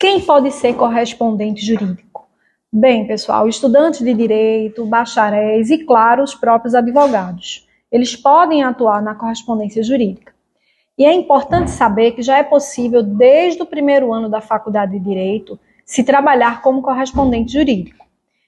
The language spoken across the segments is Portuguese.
Quem pode ser correspondente jurídico? Bem, pessoal, estudantes de direito, bacharéis e, claro, os próprios advogados. Eles podem atuar na correspondência jurídica. E é importante saber que já é possível, desde o primeiro ano da faculdade de direito, se trabalhar como correspondente jurídico.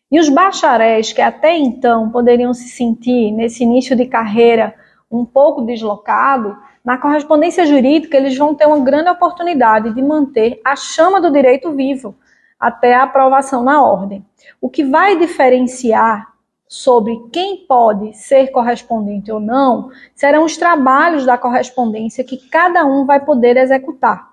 E os bacharéis que até então poderiam se sentir, nesse início de carreira, um pouco deslocado, na correspondência jurídica eles vão ter uma grande oportunidade de manter a chama do direito vivo até a aprovação na ordem. O que vai diferenciar sobre quem pode ser correspondente ou não serão os trabalhos da correspondência que cada um vai poder executar.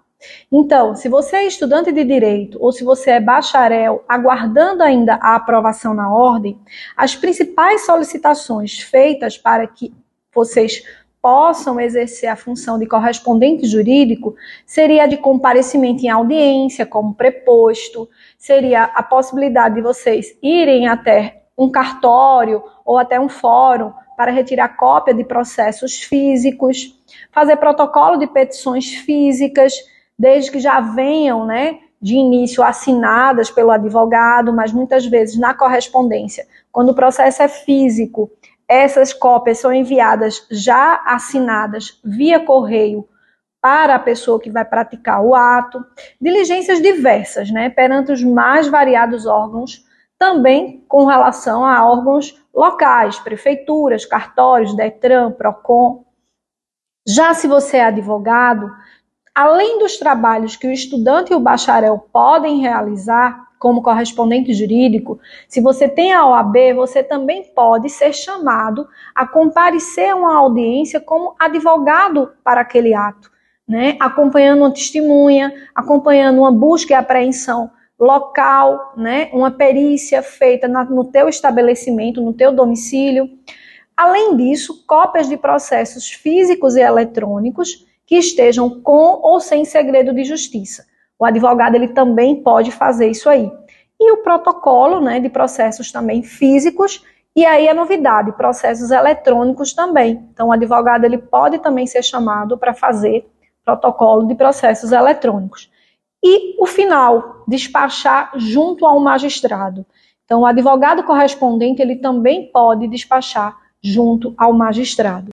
Então, se você é estudante de direito ou se você é bacharel aguardando ainda a aprovação na ordem, as principais solicitações feitas para que vocês possam exercer a função de correspondente jurídico seria de comparecimento em audiência, como preposto, seria a possibilidade de vocês irem até um cartório ou até um fórum para retirar cópia de processos físicos, fazer protocolo de petições físicas, desde que já venham, né, de início assinadas pelo advogado, mas muitas vezes na correspondência, quando o processo é físico, essas cópias são enviadas já assinadas via correio para a pessoa que vai praticar o ato. Diligências diversas, né, perante os mais variados órgãos, também com relação a órgãos locais, prefeituras, cartórios, Detran, Procon. Já se você é advogado, além dos trabalhos que o estudante e o bacharel podem realizar, como correspondente jurídico, se você tem a OAB, você também pode ser chamado a comparecer a uma audiência como advogado para aquele ato, né? acompanhando uma testemunha, acompanhando uma busca e apreensão local, né? uma perícia feita na, no teu estabelecimento, no teu domicílio. Além disso, cópias de processos físicos e eletrônicos que estejam com ou sem segredo de justiça. O advogado ele também pode fazer isso aí. E o protocolo né, de processos também físicos, e aí a novidade, processos eletrônicos também. Então, o advogado ele pode também ser chamado para fazer protocolo de processos eletrônicos. E o final, despachar junto ao magistrado. Então, o advogado correspondente ele também pode despachar junto ao magistrado.